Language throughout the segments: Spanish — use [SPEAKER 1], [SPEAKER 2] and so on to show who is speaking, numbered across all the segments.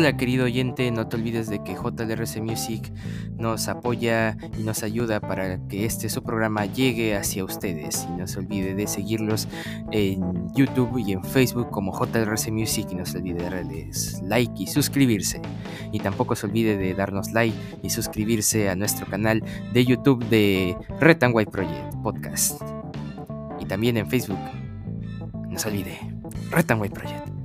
[SPEAKER 1] Hola querido oyente, no te olvides de que JLRC Music nos apoya y nos ayuda para que este su programa llegue hacia ustedes. Y no se olvide de seguirlos en YouTube y en Facebook como JLRC Music y no se olvide de darles like y suscribirse. Y tampoco se olvide de darnos like y suscribirse a nuestro canal de YouTube de Red and White Project Podcast. Y también en Facebook. No se olvide, Red and White Project.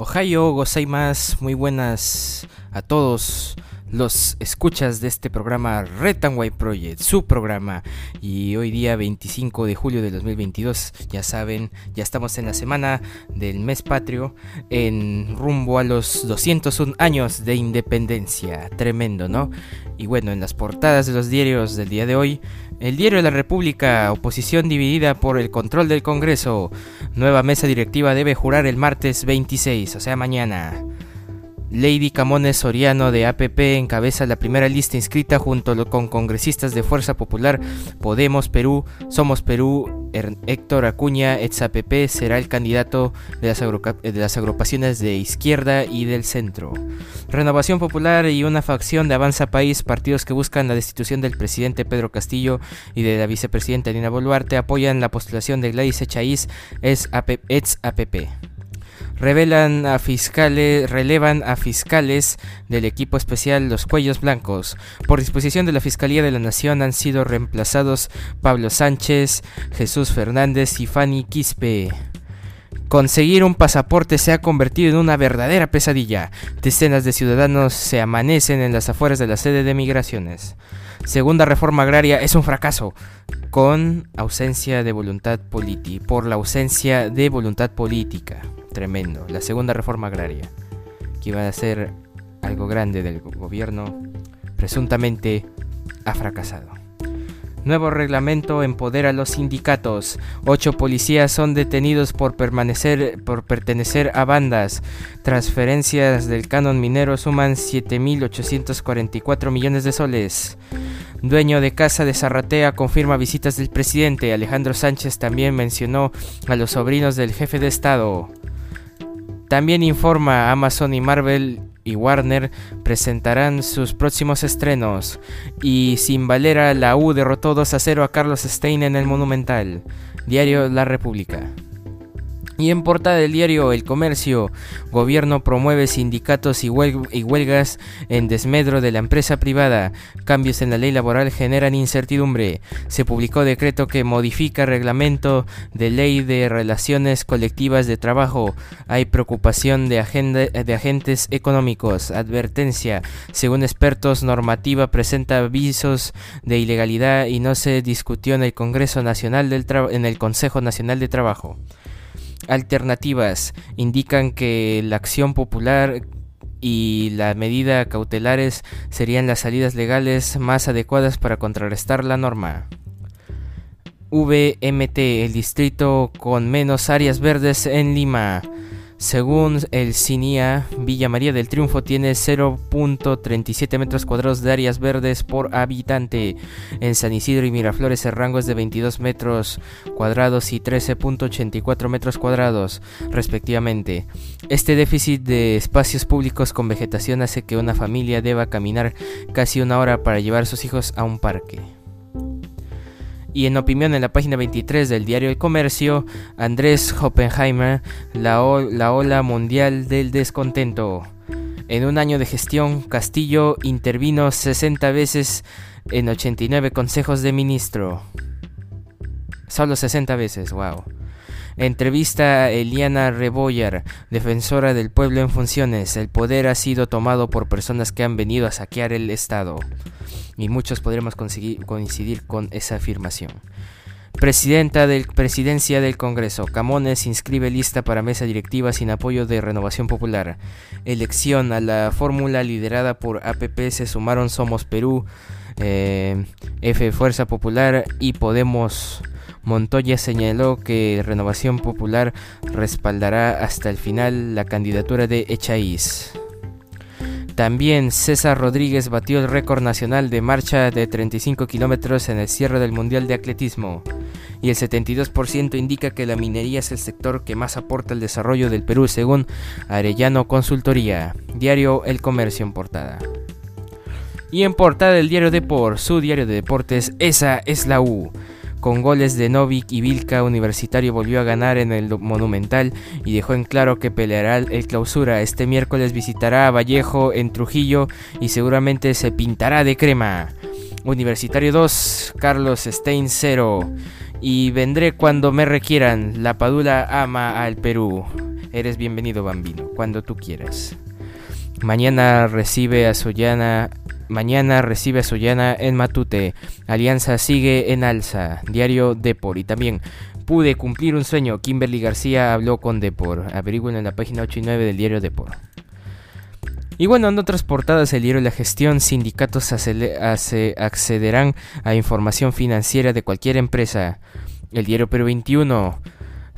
[SPEAKER 1] Ohio gozaimasu, muy buenas a todos los escuchas de este programa White Project, su programa. Y hoy día 25 de julio de 2022, ya saben, ya estamos en la semana del mes patrio, en rumbo a los 201 años de independencia. Tremendo, ¿no? Y bueno, en las portadas de los diarios del día de hoy, el diario de la República, oposición dividida por el control del Congreso. Nueva mesa directiva debe jurar el martes 26, o sea, mañana. Lady Camones Soriano de APP encabeza la primera lista inscrita junto con congresistas de Fuerza Popular, Podemos Perú, Somos Perú, Héctor Acuña, ex APP será el candidato de las, de las agrupaciones de izquierda y del centro. Renovación Popular y una facción de Avanza País, partidos que buscan la destitución del presidente Pedro Castillo y de la vicepresidenta Dina Boluarte, apoyan la postulación de Gladys Echaíz, ex APP revelan a fiscales, relevan a fiscales del equipo especial Los Cuellos Blancos. Por disposición de la Fiscalía de la Nación han sido reemplazados Pablo Sánchez, Jesús Fernández y Fanny Quispe. Conseguir un pasaporte se ha convertido en una verdadera pesadilla. Decenas de ciudadanos se amanecen en las afueras de la sede de migraciones. Segunda reforma agraria es un fracaso con ausencia de voluntad política, por la ausencia de voluntad política tremendo. La segunda reforma agraria, que iba a ser algo grande del gobierno, presuntamente ha fracasado. Nuevo reglamento empodera a los sindicatos. Ocho policías son detenidos por permanecer, por pertenecer a bandas. Transferencias del canon minero suman 7.844 millones de soles. Dueño de casa de Zarratea confirma visitas del presidente. Alejandro Sánchez también mencionó a los sobrinos del jefe de Estado. También informa Amazon y Marvel y Warner presentarán sus próximos estrenos. Y sin Valera, la U derrotó 2 a 0 a Carlos Stein en el Monumental. Diario La República. Y en portada del diario El Comercio, gobierno promueve sindicatos y, huelgas en desmedro de la empresa privada. Cambios en la ley laboral generan incertidumbre. Se publicó decreto que modifica reglamento de ley de relaciones colectivas de trabajo. Hay preocupación de, agentes económicos. Advertencia. Según expertos, normativa presenta avisos de ilegalidad y no se discutió en el Congreso Nacional del en el Consejo Nacional de Trabajo alternativas indican que la acción popular y la medida cautelares serían las salidas legales más adecuadas para contrarrestar la norma. VMT, el distrito con menos áreas verdes en Lima. Según el CINIA, Villa María del Triunfo tiene 0.37 metros cuadrados de áreas verdes por habitante. En San Isidro y Miraflores el rango es de 22 metros cuadrados y 13.84 metros cuadrados, respectivamente. Este déficit de espacios públicos con vegetación hace que una familia deba caminar casi una hora para llevar a sus hijos a un parque. Y en opinión en la página 23 del diario El Comercio, Andrés Oppenheimer, la, la ola mundial del descontento. En un año de gestión, Castillo intervino 60 veces en 89 consejos de ministro. Solo 60 veces, wow. Entrevista a Eliana Rebollar, defensora del pueblo en funciones. El poder ha sido tomado por personas que han venido a saquear el Estado. Y muchos podremos coincidir con esa afirmación. Presidenta del Presidencia del Congreso. Camones inscribe lista para mesa directiva sin apoyo de Renovación Popular. Elección a la fórmula liderada por APP se sumaron Somos Perú, eh, F Fuerza Popular y Podemos Montoya señaló que Renovación Popular respaldará hasta el final la candidatura de Echaíz. También César Rodríguez batió el récord nacional de marcha de 35 kilómetros en el cierre del Mundial de Atletismo. Y el 72% indica que la minería es el sector que más aporta al desarrollo del Perú según Arellano Consultoría. Diario El Comercio en portada. Y en portada del diario Depor, su diario de deportes, esa es la U. Con goles de Novik y Vilca, Universitario volvió a ganar en el Monumental y dejó en claro que peleará el clausura. Este miércoles visitará a Vallejo en Trujillo y seguramente se pintará de crema. Universitario 2, Carlos Stein 0. Y vendré cuando me requieran. La Padula ama al Perú. Eres bienvenido, Bambino, cuando tú quieras. Mañana recibe a Soyana Mañana recibe a Soyana en Matute. Alianza sigue en alza. Diario Depor. Y también pude cumplir un sueño. Kimberly García habló con Depor. Averigüen en la página 8 y 9 del diario Depor. Y bueno, en otras portadas el diario La Gestión, sindicatos accederán a información financiera de cualquier empresa. El diario Perú 21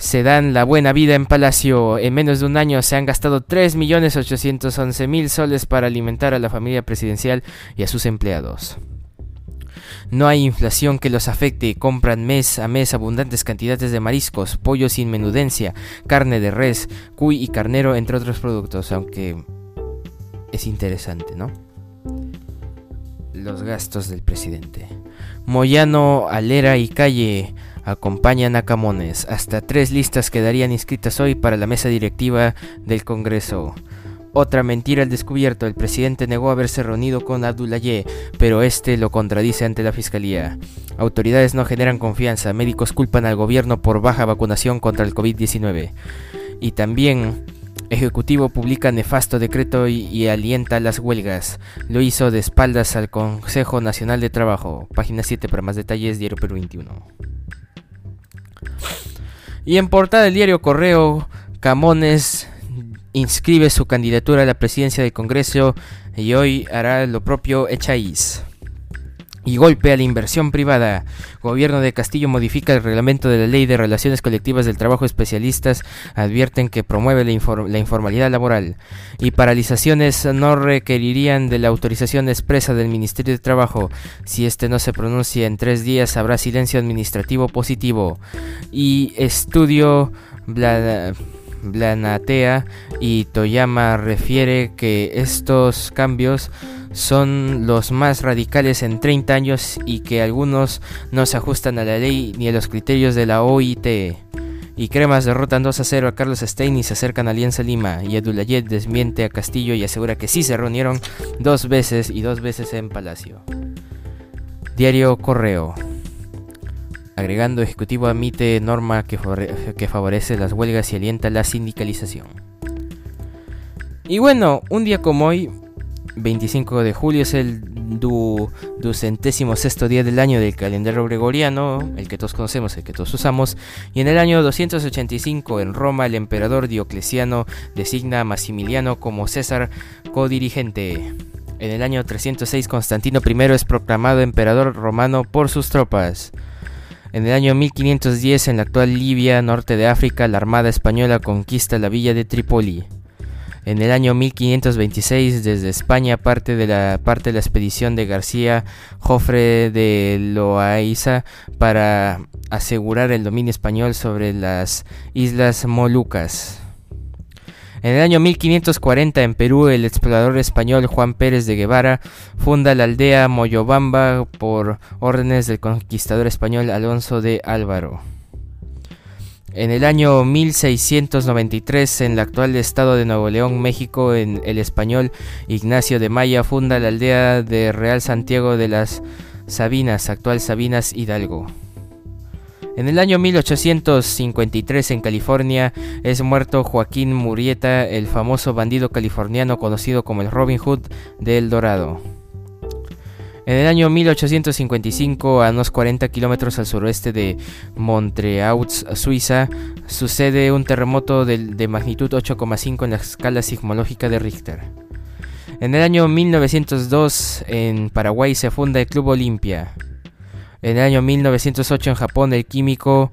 [SPEAKER 1] se dan la buena vida en Palacio. En menos de un año se han gastado 3.811.000 soles para alimentar a la familia presidencial y a sus empleados. No hay inflación que los afecte, compran mes a mes abundantes cantidades de mariscos, pollo sin menudencia, carne de res, cuy y carnero, entre otros productos, aunque es interesante, ¿no? Los gastos del presidente. Moyano, Alera y Calle acompañan a Camones. Hasta tres listas quedarían inscritas hoy para la mesa directiva del Congreso. Otra mentira al descubierto, el presidente negó haberse reunido con Abdullaye, pero este lo contradice ante la fiscalía. Autoridades no generan confianza, médicos culpan al gobierno por baja vacunación contra el COVID-19. Y también Ejecutivo publica nefasto decreto y, alienta las huelgas. Lo hizo de espaldas al Consejo Nacional de Trabajo. Página 7 para más detalles, Diario Perú 21. Y en portada del diario Correo, Camones inscribe su candidatura a la presidencia del Congreso y hoy hará lo propio Echaíz. Y golpe a la inversión privada. Gobierno de Castillo modifica el reglamento de la Ley de Relaciones Colectivas del Trabajo. Especialistas advierten que promueve la, la, informalidad laboral. Y paralizaciones no requerirían de la autorización expresa del Ministerio de Trabajo. Si este no se pronuncia en tres días, habrá silencio administrativo positivo. Y estudio. Bla, Blanatea y Toyama refiere que estos cambios son los más radicales en 30 años y que algunos no se ajustan a la ley ni a los criterios de la OIT. Y Cremas derrotan 2 a 0 a Carlos Stein y se acercan a Alianza Lima. Y Adulayet desmiente a Castillo y asegura que sí se reunieron dos veces y dos veces en Palacio. Diario Correo. Agregando, Ejecutivo admite norma que, que favorece las huelgas y alienta la sindicalización. Y bueno, un día como hoy, 25 de julio, es el du, ducentésimo sexto día del año del calendario gregoriano, el que todos conocemos, el que todos usamos, y en el año 285 en Roma el emperador Diocleciano designa a Maximiliano como César codirigente. En el año 306 Constantino I es proclamado emperador romano por sus tropas. En el año 1510, en la actual Libia, norte de África, la Armada Española conquista la villa de Trípoli. En el año 1526, desde España, parte de la, parte de la expedición de García Jofre de Loaiza para asegurar el dominio español sobre las Islas Molucas. En el año 1540 en Perú el explorador español Juan Pérez de Guevara funda la aldea Moyobamba por órdenes del conquistador español Alonso de Álvaro. En el año 1693, en el actual estado de Nuevo León, México, en el español Ignacio de Maya funda la aldea de Real Santiago de las Sabinas, actual Sabinas Hidalgo. En el año 1853 en California es muerto Joaquín Murieta, el famoso bandido californiano conocido como el Robin Hood de El Dorado. En el año 1855, a unos 40 kilómetros al suroeste de Montreaux, Suiza, sucede un terremoto de, de magnitud 8,5 en la escala sismológica de Richter. En el año 1902, en Paraguay se funda el Club Olimpia. En el año 1908 en Japón el químico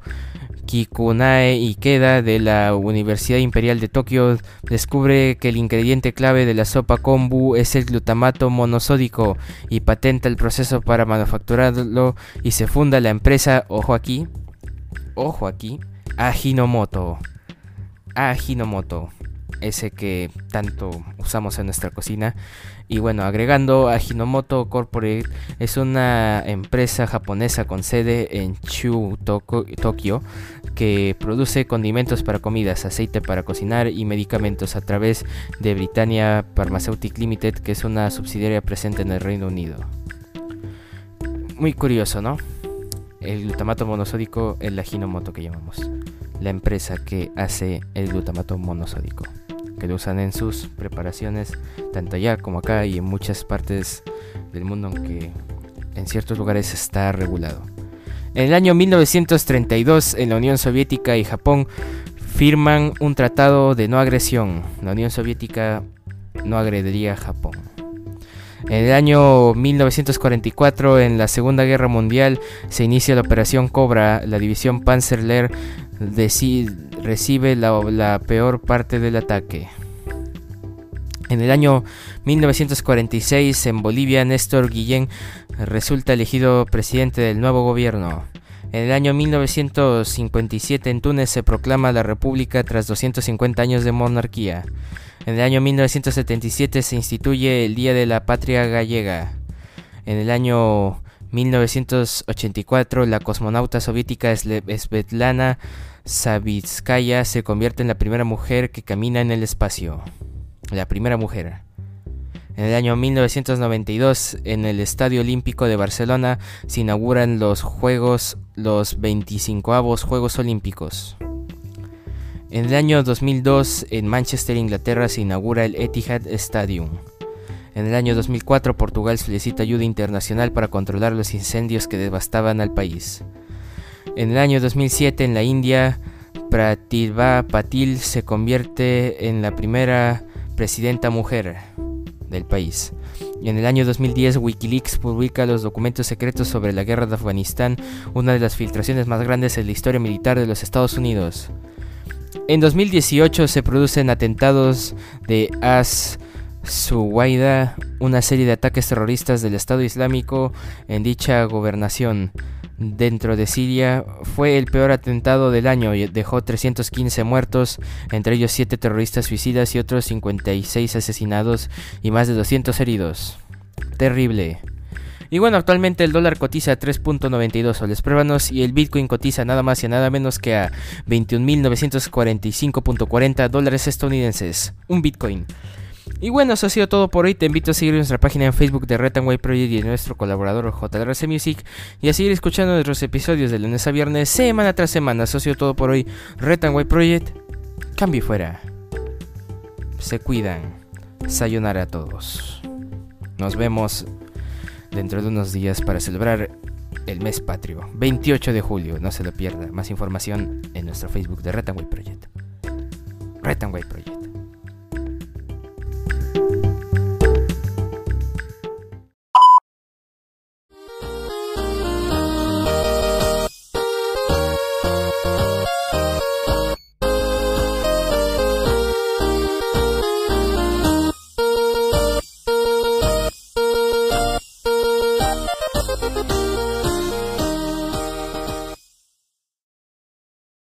[SPEAKER 1] Kikunae Ikeda de la Universidad Imperial de Tokio descubre que el ingrediente clave de la sopa kombu es el glutamato monosódico y patenta el proceso para manufacturarlo y se funda la empresa, ojo aquí, ojo aquí, Ajinomoto. Ajinomoto ese que tanto usamos en nuestra cocina. Y bueno, agregando a Hinomoto Corporate es una empresa japonesa con sede en Chu, Tokio, que produce condimentos para comidas, aceite para cocinar y medicamentos a través de Britannia Pharmaceutic Limited, que es una subsidiaria presente en el Reino Unido. Muy curioso, ¿no? El glutamato monosódico es la Hinomoto que llamamos, la empresa que hace el glutamato monosódico que lo usan en sus preparaciones, tanto allá como acá y en muchas partes del mundo, aunque en ciertos lugares está regulado. En el año 1932, en la Unión Soviética y Japón firman un tratado de no agresión. La Unión Soviética no agrediría a Japón. En el año 1944, en la Segunda Guerra Mundial, se inicia la Operación Cobra. La división Panzer Lehr recibe la, peor parte del ataque. En el año 1946, en Bolivia, Néstor Guillén resulta elegido presidente del nuevo gobierno. En el año 1957 en Túnez se proclama la República tras 250 años de monarquía. En el año 1977 se instituye el Día de la Patria Gallega. En el año 1984 la cosmonauta soviética Svetlana Savitskaya se convierte en la primera mujer que camina en el espacio. La primera mujer. En el año 1992, en el Estadio Olímpico de Barcelona, se inauguran los Juegos, los 25 Juegos Olímpicos. En el año 2002, en Manchester, Inglaterra, se inaugura el Etihad Stadium. En el año 2004, Portugal solicita ayuda internacional para controlar los incendios que devastaban al país. En el año 2007 en la India, Pratibha Patil se convierte en la primera presidenta mujer del país. Y en el año 2010 Wikileaks publica los documentos secretos sobre la guerra de Afganistán, una de las filtraciones más grandes en la historia militar de los Estados Unidos. En 2018 se producen atentados de As Suwaida, una serie de ataques terroristas del Estado Islámico en dicha gobernación dentro de Siria fue el peor atentado del año y dejó 315 muertos, entre ellos 7 terroristas suicidas y otros 56 asesinados y más de 200 heridos. Terrible. Y bueno, actualmente el dólar cotiza a 3.92 soles pruébanos y el Bitcoin cotiza nada más y nada menos que a 21.945.40 dólares estadounidenses. Un Bitcoin. Y bueno, eso ha sido todo por hoy. Te invito a seguir nuestra página en Facebook de Red Project y de nuestro colaborador JRC Music y a seguir escuchando nuestros episodios de lunes a viernes, semana tras semana. Eso ha sido todo por hoy. Red Project, cambio fuera. Se cuidan. Sayonara a todos. Nos vemos dentro de unos días para celebrar el mes patrio. 28 de julio, no se lo pierda. Más información en nuestro Facebook de Red Project. Red Project.